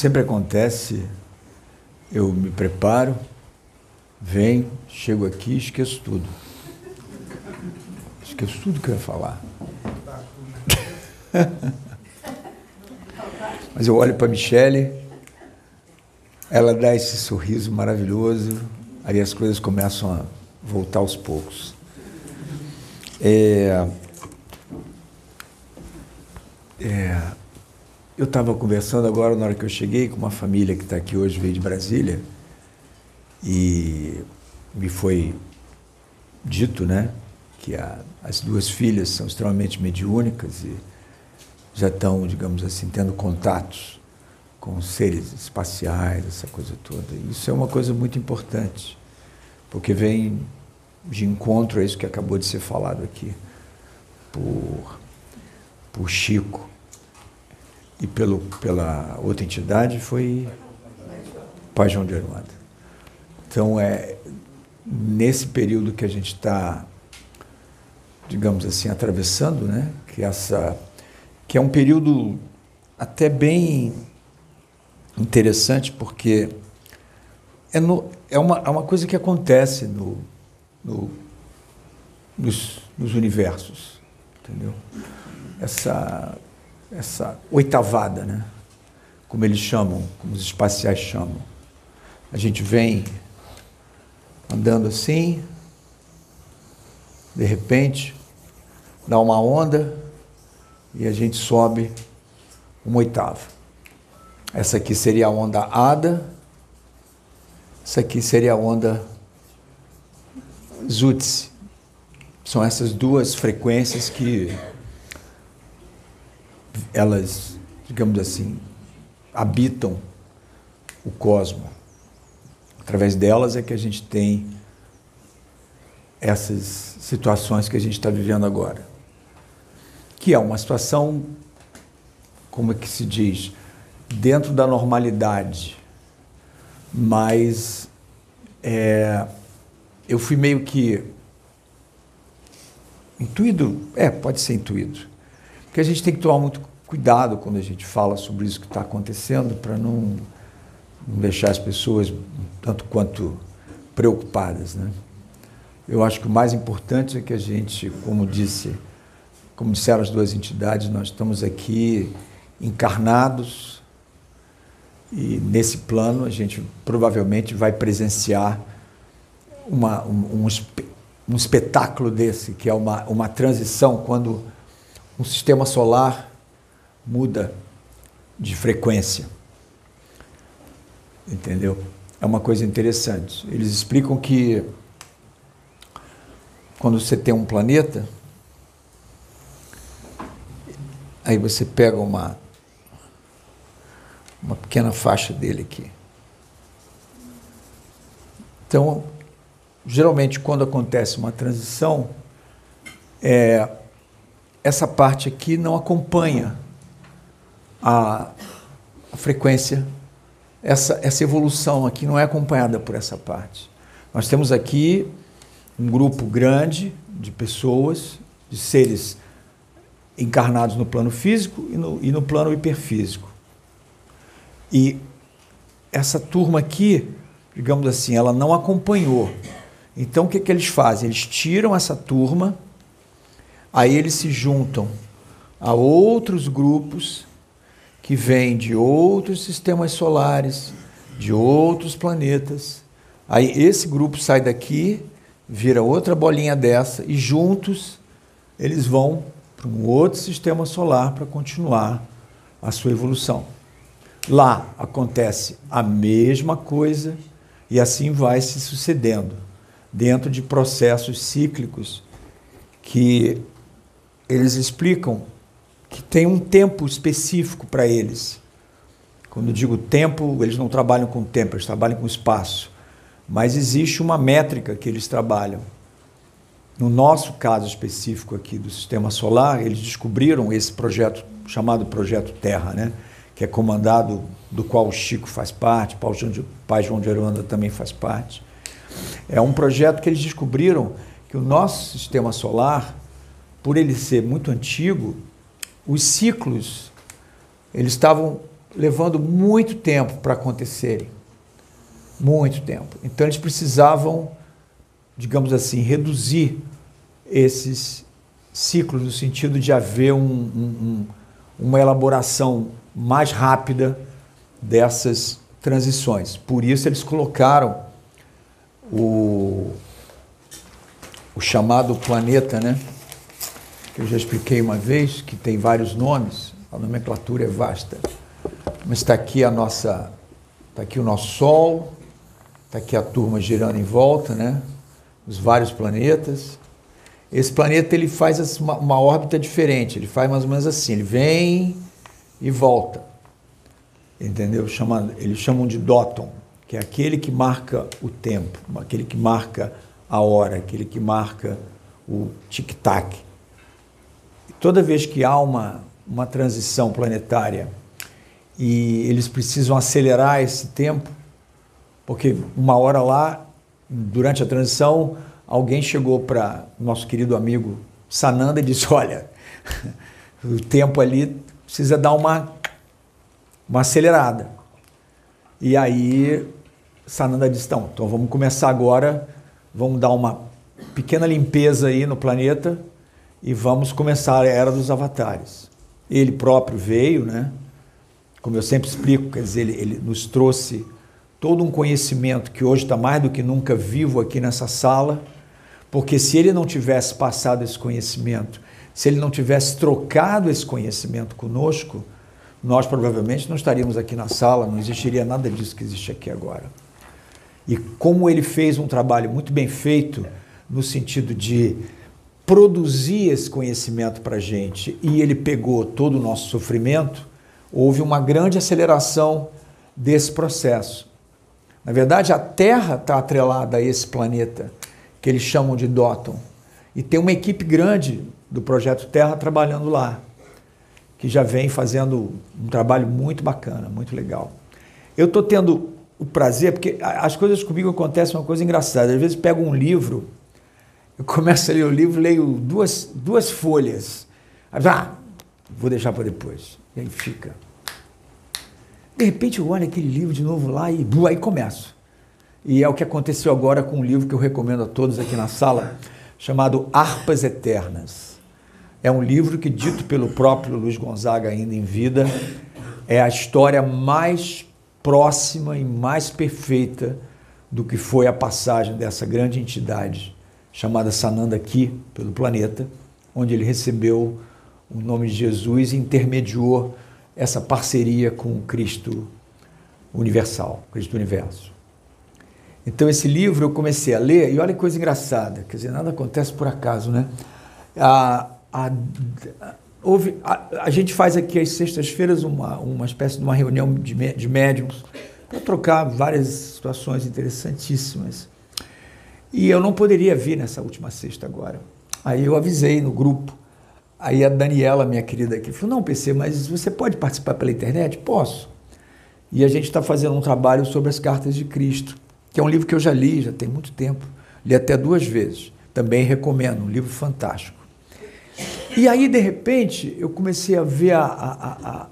sempre acontece, eu me preparo, venho, chego aqui e esqueço tudo. Esqueço tudo que eu ia falar. Mas eu olho para Michele, ela dá esse sorriso maravilhoso, aí as coisas começam a voltar aos poucos. É, é, eu estava conversando agora, na hora que eu cheguei, com uma família que está aqui hoje, veio de Brasília, e me foi dito, né, que a, as duas filhas são extremamente mediúnicas e já estão, digamos assim, tendo contatos com seres espaciais, essa coisa toda. Isso é uma coisa muito importante, porque vem de encontro a isso que acabou de ser falado aqui por, por Chico e pelo, pela outra entidade foi Pai João de Aruanda. Então, é nesse período que a gente está, digamos assim, atravessando, né? que, essa, que é um período até bem interessante, porque é, no, é, uma, é uma coisa que acontece no, no, nos, nos universos, entendeu? Essa essa oitavada, né? como eles chamam, como os espaciais chamam. A gente vem andando assim, de repente, dá uma onda e a gente sobe uma oitava. Essa aqui seria a onda ADA, essa aqui seria a onda Zutzi. São essas duas frequências que elas, digamos assim, habitam o cosmos. Através delas é que a gente tem essas situações que a gente está vivendo agora. Que é uma situação, como é que se diz, dentro da normalidade, mas é, eu fui meio que intuído, é, pode ser intuído, porque a gente tem que tomar muito cuidado quando a gente fala sobre isso que está acontecendo, para não, não, deixar as pessoas tanto quanto preocupadas. Né? Eu acho que o mais importante é que a gente, como disse, como disseram as duas entidades, nós estamos aqui encarnados e nesse plano a gente provavelmente vai presenciar uma, um, um, espetáculo desse, que é uma, uma transição quando um sistema solar muda de frequência. Entendeu? É uma coisa interessante. Eles explicam que quando você tem um planeta, aí você pega uma uma pequena faixa dele aqui. Então, geralmente quando acontece uma transição, é, essa parte aqui não acompanha a, a frequência, essa, essa evolução aqui não é acompanhada por essa parte. Nós temos aqui um grupo grande de pessoas, de seres encarnados no plano físico e no, e no plano hiperfísico. E essa turma aqui, digamos assim, ela não acompanhou. Então o que, que eles fazem? Eles tiram essa turma, aí eles se juntam a outros grupos que vem de outros sistemas solares, de outros planetas. Aí esse grupo sai daqui, vira outra bolinha dessa e juntos eles vão para um outro sistema solar para continuar a sua evolução. Lá acontece a mesma coisa e assim vai se sucedendo dentro de processos cíclicos que eles explicam que tem um tempo específico para eles. Quando digo tempo, eles não trabalham com tempo, eles trabalham com espaço. Mas existe uma métrica que eles trabalham. No nosso caso específico aqui do sistema solar, eles descobriram esse projeto chamado Projeto Terra, né? que é comandado, do qual o Chico faz parte, o pai João de Aruanda também faz parte. É um projeto que eles descobriram que o nosso sistema solar, por ele ser muito antigo, os ciclos eles estavam levando muito tempo para acontecerem. Muito tempo. Então eles precisavam, digamos assim, reduzir esses ciclos no sentido de haver um, um, uma elaboração mais rápida dessas transições. Por isso eles colocaram o, o chamado planeta, né? Eu já expliquei uma vez, que tem vários nomes, a nomenclatura é vasta. Mas está aqui a nossa, está aqui o nosso Sol, está aqui a turma girando em volta, né? Os vários planetas. Esse planeta ele faz uma, uma órbita diferente, ele faz mais ou menos assim, ele vem e volta. Entendeu? Chama, eles chamam de Dóton, que é aquele que marca o tempo, aquele que marca a hora, aquele que marca o tic-tac. Toda vez que há uma, uma transição planetária e eles precisam acelerar esse tempo, porque uma hora lá, durante a transição, alguém chegou para nosso querido amigo Sananda e disse: Olha, o tempo ali precisa dar uma, uma acelerada. E aí Sananda disse: então, então vamos começar agora, vamos dar uma pequena limpeza aí no planeta e vamos começar a era dos avatares. Ele próprio veio, né? Como eu sempre explico, quer dizer, ele, ele nos trouxe todo um conhecimento que hoje está mais do que nunca vivo aqui nessa sala, porque se ele não tivesse passado esse conhecimento, se ele não tivesse trocado esse conhecimento conosco, nós provavelmente não estaríamos aqui na sala, não existiria nada disso que existe aqui agora. E como ele fez um trabalho muito bem feito no sentido de produzir esse conhecimento para a gente e ele pegou todo o nosso sofrimento, houve uma grande aceleração desse processo. Na verdade, a Terra está atrelada a esse planeta, que eles chamam de Dóton. E tem uma equipe grande do Projeto Terra trabalhando lá, que já vem fazendo um trabalho muito bacana, muito legal. Eu estou tendo o prazer, porque as coisas comigo acontecem uma coisa engraçada. Às vezes pego um livro, eu começo a ler o livro, leio duas, duas folhas. Aí, ah, vou deixar para depois. E aí fica. De repente eu olho aquele livro de novo lá e aí começo. E é o que aconteceu agora com um livro que eu recomendo a todos aqui na sala, chamado Harpas Eternas. É um livro que, dito pelo próprio Luiz Gonzaga ainda em vida, é a história mais próxima e mais perfeita do que foi a passagem dessa grande entidade chamada Sananda aqui pelo planeta, onde ele recebeu o nome de Jesus e intermediou essa parceria com o Cristo universal, Cristo universo. Então esse livro eu comecei a ler e olha que coisa engraçada, quer dizer, nada acontece por acaso, né? A, a, houve, a, a, gente faz aqui às sextas-feiras uma, uma espécie de uma reunião de, de médiums para trocar várias situações interessantíssimas. E eu não poderia vir nessa última sexta agora. Aí eu avisei no grupo. Aí a Daniela, minha querida aqui, falou: Não, PC, mas você pode participar pela internet? Posso. E a gente está fazendo um trabalho sobre as cartas de Cristo, que é um livro que eu já li, já tem muito tempo. Li até duas vezes. Também recomendo, um livro fantástico. E aí, de repente, eu comecei a ver a, a, a,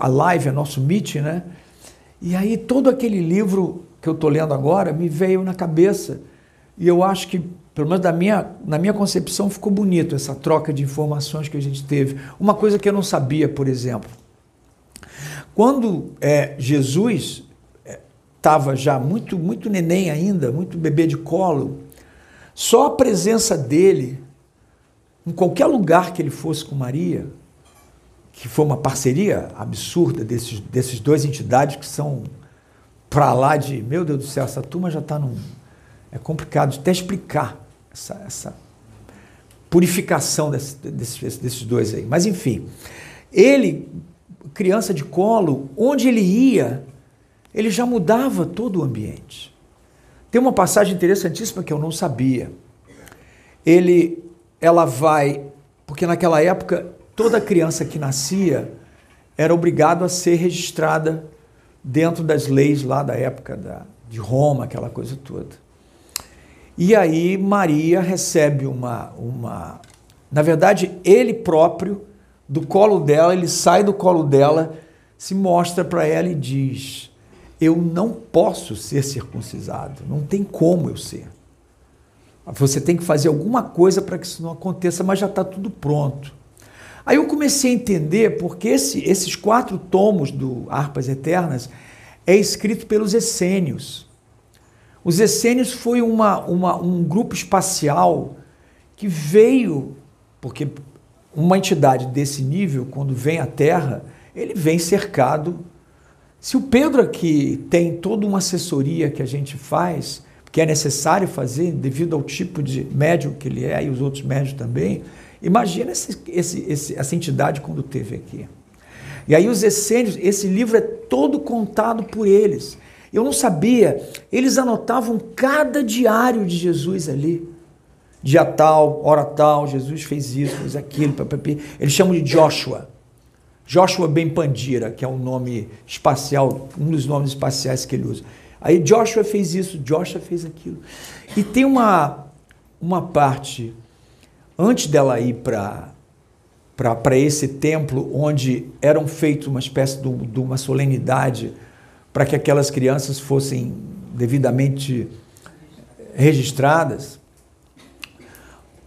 a live, a nosso meet, né? E aí todo aquele livro que eu estou lendo agora me veio na cabeça. E eu acho que, pelo menos da minha, na minha concepção, ficou bonito essa troca de informações que a gente teve. Uma coisa que eu não sabia, por exemplo. Quando é, Jesus estava é, já muito, muito neném ainda, muito bebê de colo, só a presença dele em qualquer lugar que ele fosse com Maria, que foi uma parceria absurda desses, desses dois entidades que são para lá de, meu Deus do céu, essa turma já está num. É complicado até explicar essa, essa purificação desse, desses, desses dois aí. Mas enfim, ele, criança de colo, onde ele ia, ele já mudava todo o ambiente. Tem uma passagem interessantíssima que eu não sabia. Ele ela vai, porque naquela época toda criança que nascia era obrigado a ser registrada dentro das leis lá da época da, de Roma, aquela coisa toda. E aí Maria recebe uma, uma. Na verdade, ele próprio do colo dela, ele sai do colo dela, se mostra para ela e diz: Eu não posso ser circuncisado, não tem como eu ser. Você tem que fazer alguma coisa para que isso não aconteça, mas já está tudo pronto. Aí eu comecei a entender porque esse, esses quatro tomos do Harpas Eternas é escrito pelos essênios. Os essênios foi uma, uma, um grupo espacial que veio, porque uma entidade desse nível, quando vem à Terra, ele vem cercado. Se o Pedro aqui tem toda uma assessoria que a gente faz, que é necessário fazer devido ao tipo de médium que ele é e os outros médios também, imagina esse, esse, esse, essa entidade quando teve aqui. E aí os essênios, esse livro é todo contado por eles. Eu não sabia, eles anotavam cada diário de Jesus ali. Dia tal, hora tal, Jesus fez isso, fez aquilo, papapi. eles chamam de Joshua. Joshua Ben Pandira, que é um nome espacial, um dos nomes espaciais que ele usa. Aí Joshua fez isso, Joshua fez aquilo. E tem uma, uma parte, antes dela ir para para esse templo, onde eram feitos uma espécie de, de uma solenidade para que aquelas crianças fossem devidamente registradas,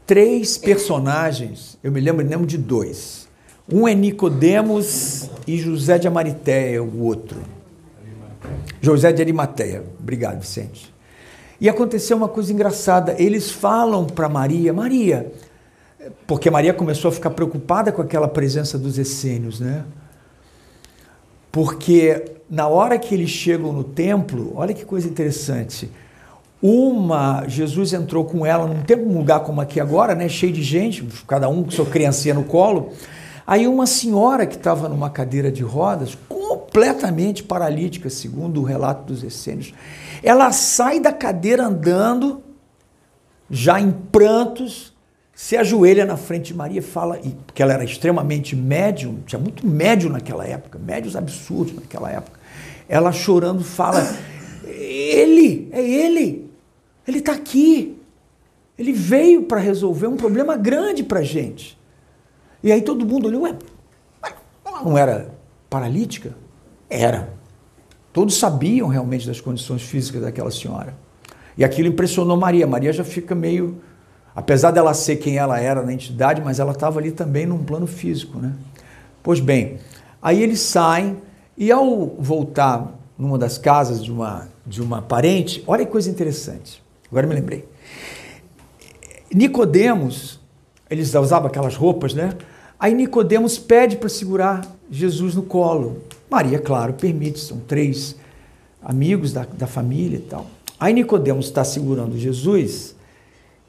três personagens, eu me lembro, lembro de dois. Um é Nicodemos e José de Amaritéia, o outro. José de Arimateia. Obrigado, Vicente. E aconteceu uma coisa engraçada. Eles falam para Maria, Maria, porque Maria começou a ficar preocupada com aquela presença dos essênios, né? Porque na hora que eles chegam no templo, olha que coisa interessante. Uma, Jesus entrou com ela num tempo, um lugar como aqui agora, né, cheio de gente, cada um com sua criancinha no colo. Aí uma senhora que estava numa cadeira de rodas, completamente paralítica, segundo o relato dos essênios, ela sai da cadeira andando, já em prantos, se ajoelha na frente de Maria e fala, e, porque ela era extremamente médium, tinha muito médium naquela época, médios absurdos naquela época. Ela chorando fala: Ele, é ele, ele está aqui. Ele veio para resolver um problema grande para a gente. E aí todo mundo olhou, ué, ela não era paralítica? Era. Todos sabiam realmente das condições físicas daquela senhora. E aquilo impressionou Maria. Maria já fica meio. Apesar dela ser quem ela era na entidade, mas ela estava ali também num plano físico, né? Pois bem, aí eles saem e ao voltar numa das casas de uma, de uma parente, olha que coisa interessante. Agora me lembrei. Nicodemos, eles usavam aquelas roupas, né? Aí Nicodemos pede para segurar Jesus no colo. Maria, claro, permite, são três amigos da, da família e tal. Aí Nicodemos está segurando Jesus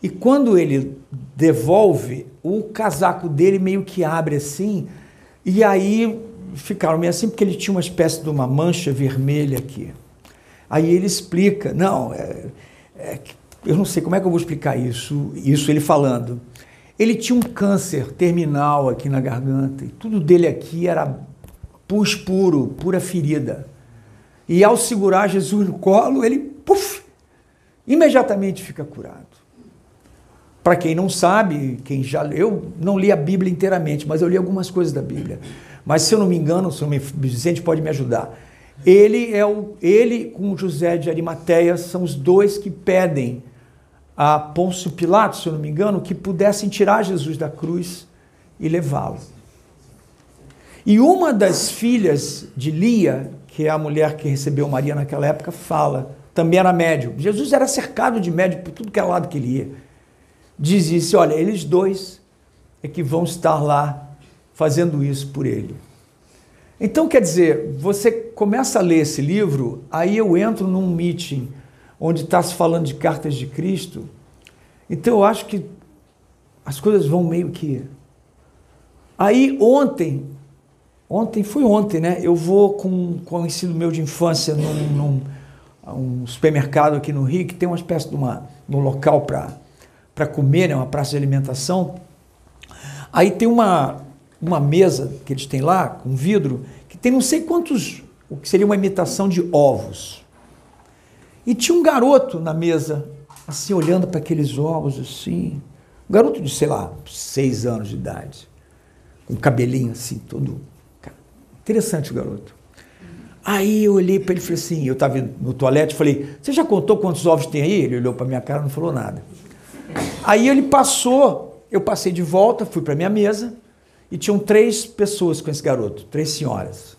e quando ele devolve, o casaco dele meio que abre assim, e aí ficaram meio assim porque ele tinha uma espécie de uma mancha vermelha aqui. Aí ele explica, não, é, é, eu não sei como é que eu vou explicar isso, isso ele falando. Ele tinha um câncer terminal aqui na garganta e tudo dele aqui era pus puro, pura ferida. E ao segurar Jesus no colo, ele, puf, imediatamente fica curado. Para quem não sabe, quem já eu não li a Bíblia inteiramente, mas eu li algumas coisas da Bíblia. Mas se eu não me engano, se o Vicente pode me ajudar. Ele é o ele com José de Arimateia são os dois que pedem a Pôncio Pilatos, se eu não me engano, que pudessem tirar Jesus da cruz e levá-lo. E uma das filhas de Lia, que é a mulher que recebeu Maria naquela época, fala, também era médium. Jesus era cercado de médium por tudo que é lado que ele ia. Diz isso, olha, eles dois é que vão estar lá fazendo isso por ele. Então, quer dizer, você começa a ler esse livro, aí eu entro num meeting onde está se falando de cartas de Cristo. Então, eu acho que as coisas vão meio que. Aí, ontem, Ontem, foi ontem, né? Eu vou com um conhecido meu de infância num, num um supermercado aqui no Rio que tem uma espécie de uma, um local para comer, né? uma praça de alimentação. Aí tem uma, uma mesa que eles têm lá, com vidro, que tem não sei quantos, o que seria uma imitação de ovos. E tinha um garoto na mesa, assim, olhando para aqueles ovos, assim. Um garoto de, sei lá, seis anos de idade. com cabelinho assim, todo. Interessante o garoto. Aí eu olhei para ele e falei assim: eu estava no toalete, falei, você já contou quantos ovos tem aí? Ele olhou para minha cara e não falou nada. Aí ele passou, eu passei de volta, fui para minha mesa e tinham três pessoas com esse garoto, três senhoras,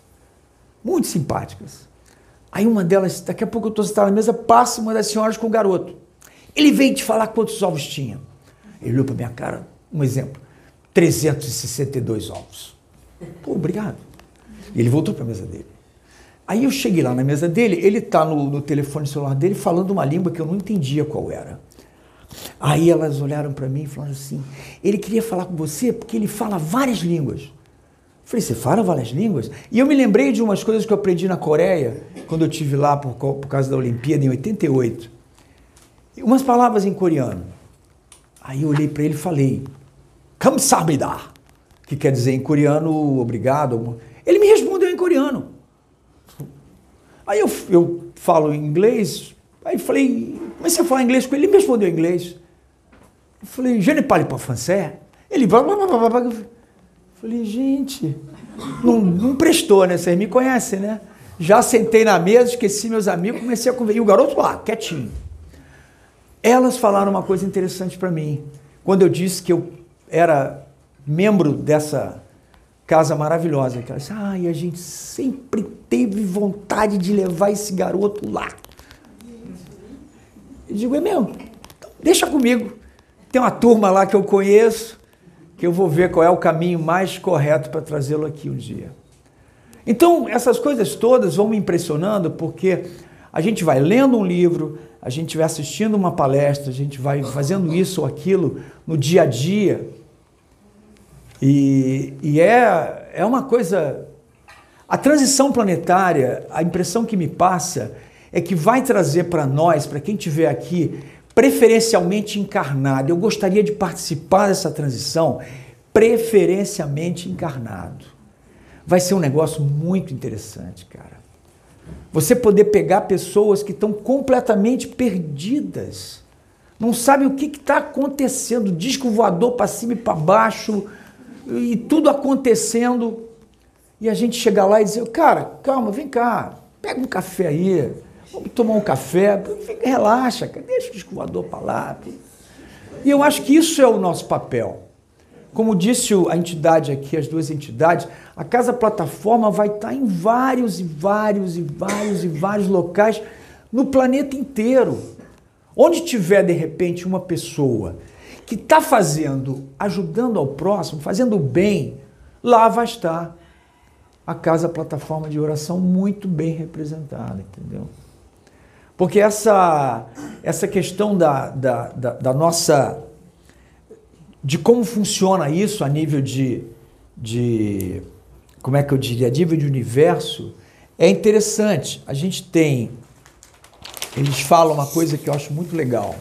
muito simpáticas. Aí uma delas, daqui a pouco eu estou sentada na mesa, passa uma das senhoras com o garoto. Ele veio te falar quantos ovos tinha. Ele olhou para minha cara, um exemplo, 362 ovos. Pô, obrigado. E ele voltou para a mesa dele. Aí eu cheguei lá na mesa dele, ele está no, no telefone celular dele falando uma língua que eu não entendia qual era. Aí elas olharam para mim e falaram assim: ele queria falar com você porque ele fala várias línguas. Falei, você fala várias línguas? E eu me lembrei de umas coisas que eu aprendi na Coreia, quando eu tive lá por, por causa da Olimpíada, em 88. Umas palavras em coreano. Aí eu olhei para ele e falei, Kamsamida, que quer dizer em coreano, obrigado. Ele me respondeu em coreano. Aí eu, eu falo inglês, aí falei, mas você fala inglês com ele? Ele me respondeu em inglês. Eu falei, je ne parle pas français. Ele... Falei, gente, não, não prestou, né? Vocês me conhecem, né? Já sentei na mesa, esqueci meus amigos, comecei a conversar. E o garoto lá, quietinho. Elas falaram uma coisa interessante para mim. Quando eu disse que eu era membro dessa casa maravilhosa, que elas ah, e a gente sempre teve vontade de levar esse garoto lá. Eu digo, é mesmo? Então, deixa comigo. Tem uma turma lá que eu conheço, que eu vou ver qual é o caminho mais correto para trazê-lo aqui um dia. Então, essas coisas todas vão me impressionando porque a gente vai lendo um livro, a gente vai assistindo uma palestra, a gente vai fazendo isso ou aquilo no dia a dia. E, e é, é uma coisa. A transição planetária, a impressão que me passa é que vai trazer para nós, para quem estiver aqui, preferencialmente encarnado. Eu gostaria de participar dessa transição preferencialmente encarnado. Vai ser um negócio muito interessante, cara. Você poder pegar pessoas que estão completamente perdidas, não sabem o que está acontecendo, disco voador para cima e para baixo, e tudo acontecendo, e a gente chegar lá e dizer, cara, calma, vem cá, pega um café aí, Vamos tomar um café, relaxa, deixa o disco para lá. E eu acho que isso é o nosso papel. Como disse a entidade aqui, as duas entidades, a Casa Plataforma vai estar em vários e vários e vários e vários locais no planeta inteiro. Onde tiver, de repente, uma pessoa que está fazendo, ajudando ao próximo, fazendo bem, lá vai estar a Casa Plataforma de Oração muito bem representada, entendeu? Porque essa, essa questão da, da, da, da nossa. de como funciona isso a nível de, de. como é que eu diria? A nível de universo, é interessante. A gente tem. Eles falam uma coisa que eu acho muito legal.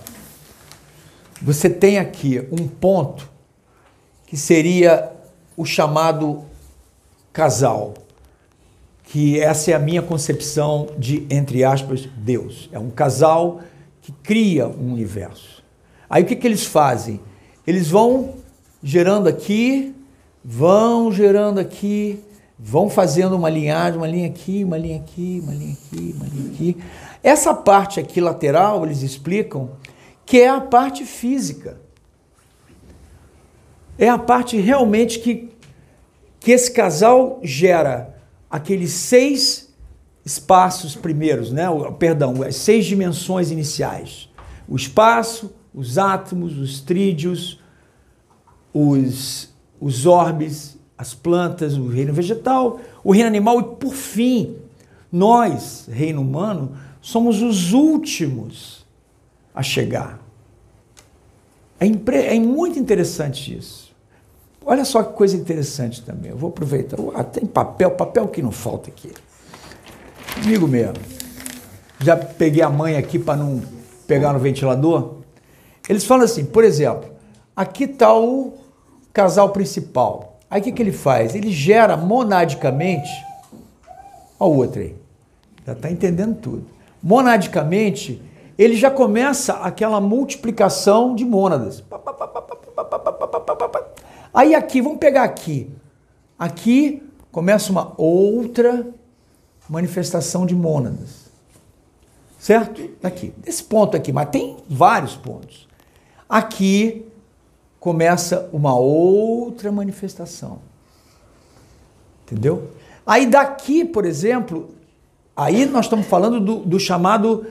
Você tem aqui um ponto que seria o chamado casal que essa é a minha concepção de, entre aspas, Deus. É um casal que cria um universo. Aí o que, que eles fazem? Eles vão gerando aqui, vão gerando aqui, vão fazendo uma linhagem, uma linha aqui, uma linha aqui, uma linha aqui, uma linha aqui. Essa parte aqui lateral, eles explicam que é a parte física. É a parte realmente que, que esse casal gera aqueles seis espaços primeiros, né? perdão, as seis dimensões iniciais. O espaço, os átomos, os trídeos, os, os orbes, as plantas, o reino vegetal, o reino animal e, por fim, nós, reino humano, somos os últimos a chegar. É, é muito interessante isso. Olha só que coisa interessante também. Eu vou aproveitar. Ah, tem papel, papel que não falta aqui. Comigo mesmo. Já peguei a mãe aqui para não pegar no ventilador. Eles falam assim, por exemplo, aqui está o casal principal. Aí o que, que ele faz? Ele gera monadicamente. Olha o outro aí. Já está entendendo tudo. Monadicamente, ele já começa aquela multiplicação de mônadas. Aí aqui, vamos pegar aqui. aqui começa uma outra manifestação de mônadas. Certo? Aqui, esse ponto aqui, mas tem vários pontos. Aqui começa uma outra manifestação. Entendeu? Aí daqui, por exemplo, aí nós estamos falando do, do chamado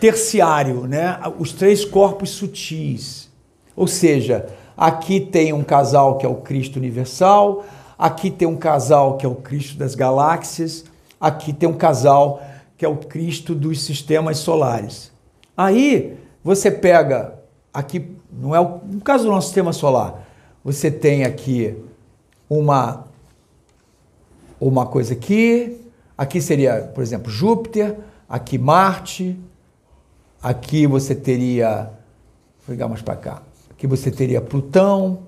terciário, né? Os três corpos sutis. Ou seja, aqui tem um casal que é o Cristo universal, aqui tem um casal que é o Cristo das galáxias, aqui tem um casal que é o Cristo dos sistemas solares. Aí você pega aqui, não é o no caso do nosso sistema solar, você tem aqui uma uma coisa aqui, aqui seria, por exemplo, Júpiter, aqui Marte, aqui você teria, vou ligar mais para cá, aqui você teria Plutão.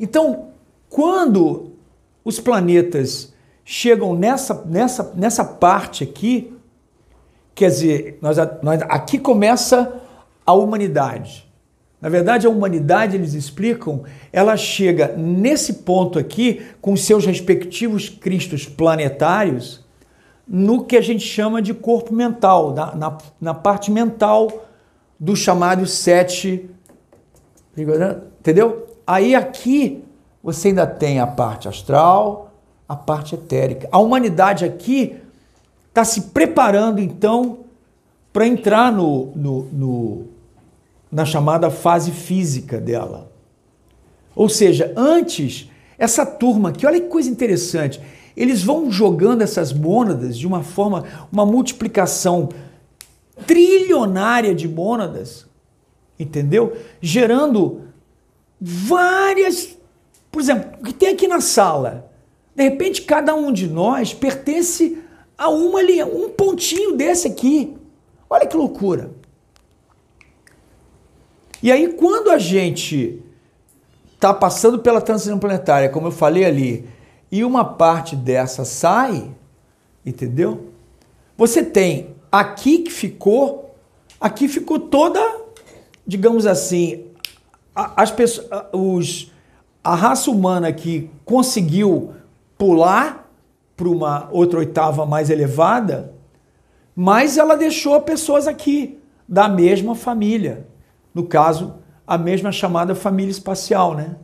Então, quando os planetas chegam nessa, nessa, nessa parte aqui, quer dizer, nós, nós, aqui começa a humanidade. Na verdade, a humanidade, eles explicam, ela chega nesse ponto aqui, com seus respectivos cristos planetários, no que a gente chama de corpo mental, na, na, na parte mental do chamado sete. Entendeu? Aí aqui você ainda tem a parte astral, a parte etérica. A humanidade aqui está se preparando então para entrar no, no, no na chamada fase física dela. Ou seja, antes, essa turma aqui, olha que coisa interessante, eles vão jogando essas mônadas de uma forma, uma multiplicação trilionária de mônadas, entendeu? Gerando várias, por exemplo, o que tem aqui na sala. De repente, cada um de nós pertence a uma linha, um pontinho desse aqui. Olha que loucura. E aí, quando a gente está passando pela transição planetária, como eu falei ali, e uma parte dessa sai, entendeu? Você tem aqui que ficou, aqui ficou toda, digamos assim, as pessoas, os, a raça humana que conseguiu pular para uma outra oitava mais elevada, mas ela deixou pessoas aqui da mesma família no caso, a mesma chamada família espacial, né?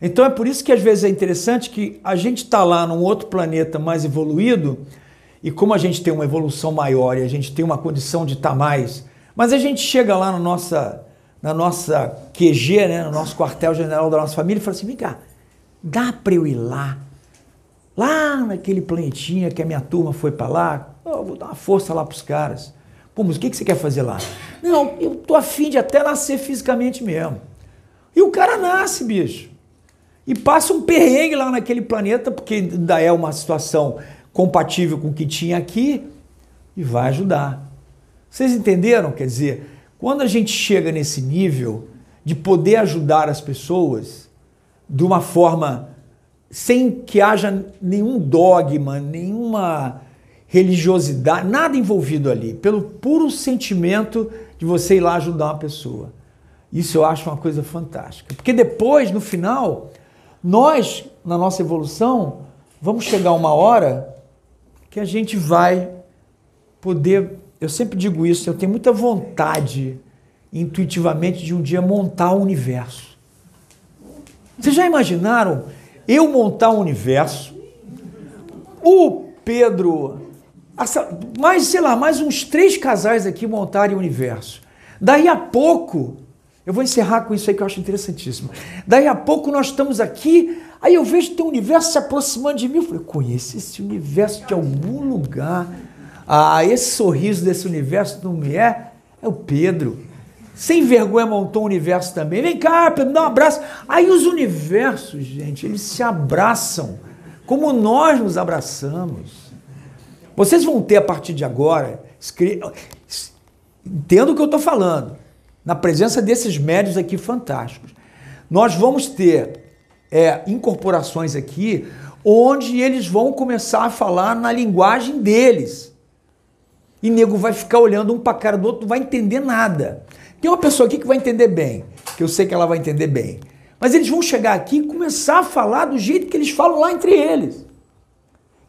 Então é por isso que às vezes é interessante que a gente está lá num outro planeta mais evoluído e como a gente tem uma evolução maior e a gente tem uma condição de estar tá mais, mas a gente chega lá na nossa, na nossa QG, né, no nosso quartel-general da nossa família e fala assim, vem cá, dá para eu ir lá? Lá naquele planetinha que a minha turma foi para lá, eu vou dar uma força lá para os caras. Pô, mas o que, que você quer fazer lá? Não, eu tô afim de até nascer fisicamente mesmo. E o cara nasce, bicho. E passa um perrengue lá naquele planeta, porque ainda é uma situação compatível com o que tinha aqui, e vai ajudar. Vocês entenderam? Quer dizer, quando a gente chega nesse nível de poder ajudar as pessoas de uma forma sem que haja nenhum dogma, nenhuma religiosidade, nada envolvido ali, pelo puro sentimento de você ir lá ajudar uma pessoa. Isso eu acho uma coisa fantástica. Porque depois, no final, nós, na nossa evolução, vamos chegar uma hora que a gente vai poder. Eu sempre digo isso, eu tenho muita vontade, intuitivamente, de um dia montar o universo. Vocês já imaginaram eu montar um universo? O Pedro mais, sei lá, mais uns três casais aqui montarem o universo. Daí a pouco, eu vou encerrar com isso aí que eu acho interessantíssimo. Daí a pouco nós estamos aqui, aí eu vejo tem um universo se aproximando de mim. Eu falei, conheço esse universo de algum lugar. Ah, esse sorriso desse universo não me é? É o Pedro. Sem vergonha montou um universo também. Vem cá, Pedro, dá um abraço. Aí os universos, gente, eles se abraçam como nós nos abraçamos. Vocês vão ter a partir de agora, entendo o que eu estou falando, na presença desses médios aqui fantásticos. Nós vamos ter é, incorporações aqui onde eles vão começar a falar na linguagem deles. E nego vai ficar olhando um para cara do outro, não vai entender nada. Tem uma pessoa aqui que vai entender bem, que eu sei que ela vai entender bem. Mas eles vão chegar aqui e começar a falar do jeito que eles falam lá entre eles.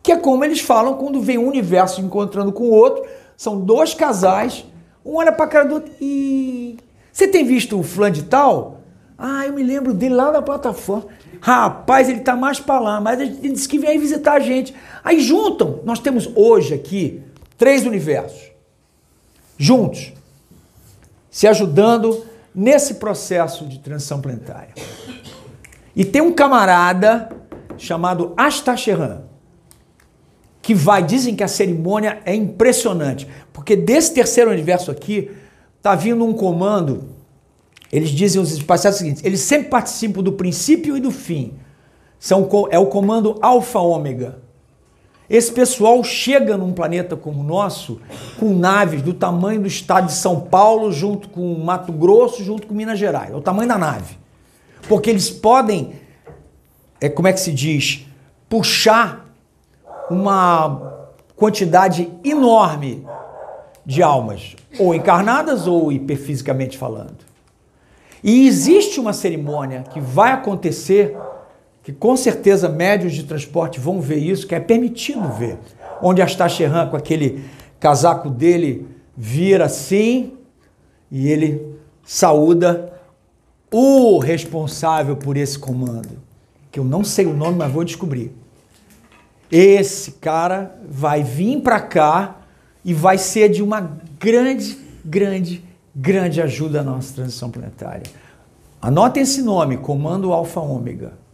Que é como eles falam quando vem um universo encontrando com o outro. São dois casais, um olha para cara do outro e. Você tem visto o flan de tal? Ah, eu me lembro dele lá na plataforma. Rapaz, ele tá mais para lá, mas ele disse que vem visitar a gente. Aí juntam. Nós temos hoje aqui três universos juntos, se ajudando nesse processo de transição planetária. E tem um camarada chamado Astacheran, que vai, dizem que a cerimônia é impressionante, porque desse terceiro universo aqui tá vindo um comando eles dizem os espaciais o seguinte: eles sempre participam do princípio e do fim. São, é o comando alfa-ômega. Esse pessoal chega num planeta como o nosso com naves do tamanho do estado de São Paulo, junto com Mato Grosso, junto com Minas Gerais. É o tamanho da nave. Porque eles podem, é, como é que se diz, puxar uma quantidade enorme de almas, ou encarnadas ou hiperfisicamente falando. E existe uma cerimônia que vai acontecer, que com certeza médios de transporte vão ver isso, que é permitido ver, onde Astacheran, com aquele casaco dele, vira assim e ele saúda o responsável por esse comando, que eu não sei o nome, mas vou descobrir. Esse cara vai vir para cá e vai ser de uma grande, grande grande ajuda à nossa transição planetária. Anotem esse nome, Comando Alfa Ômega.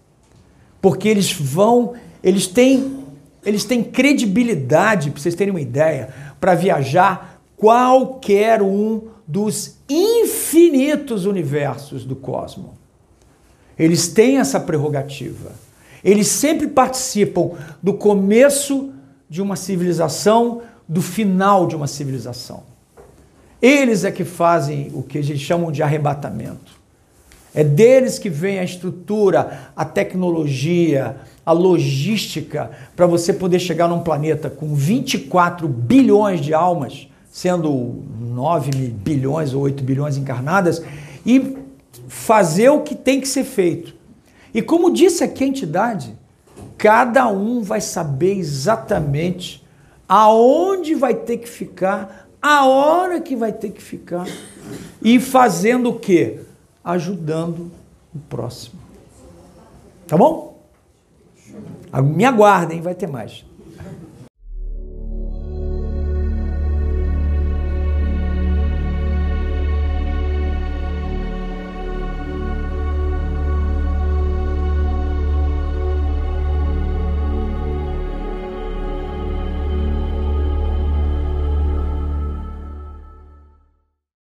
Porque eles vão, eles têm, eles têm credibilidade, para vocês terem uma ideia, para viajar qualquer um dos infinitos universos do cosmos. Eles têm essa prerrogativa. Eles sempre participam do começo de uma civilização, do final de uma civilização. Eles é que fazem o que eles chamam de arrebatamento. É deles que vem a estrutura, a tecnologia, a logística para você poder chegar num planeta com 24 bilhões de almas, sendo 9 bilhões ou 8 bilhões encarnadas, e fazer o que tem que ser feito. E como disse aqui a entidade, cada um vai saber exatamente aonde vai ter que ficar a hora que vai ter que ficar e fazendo o quê? Ajudando o próximo. Tá bom? Me aguardem, vai ter mais.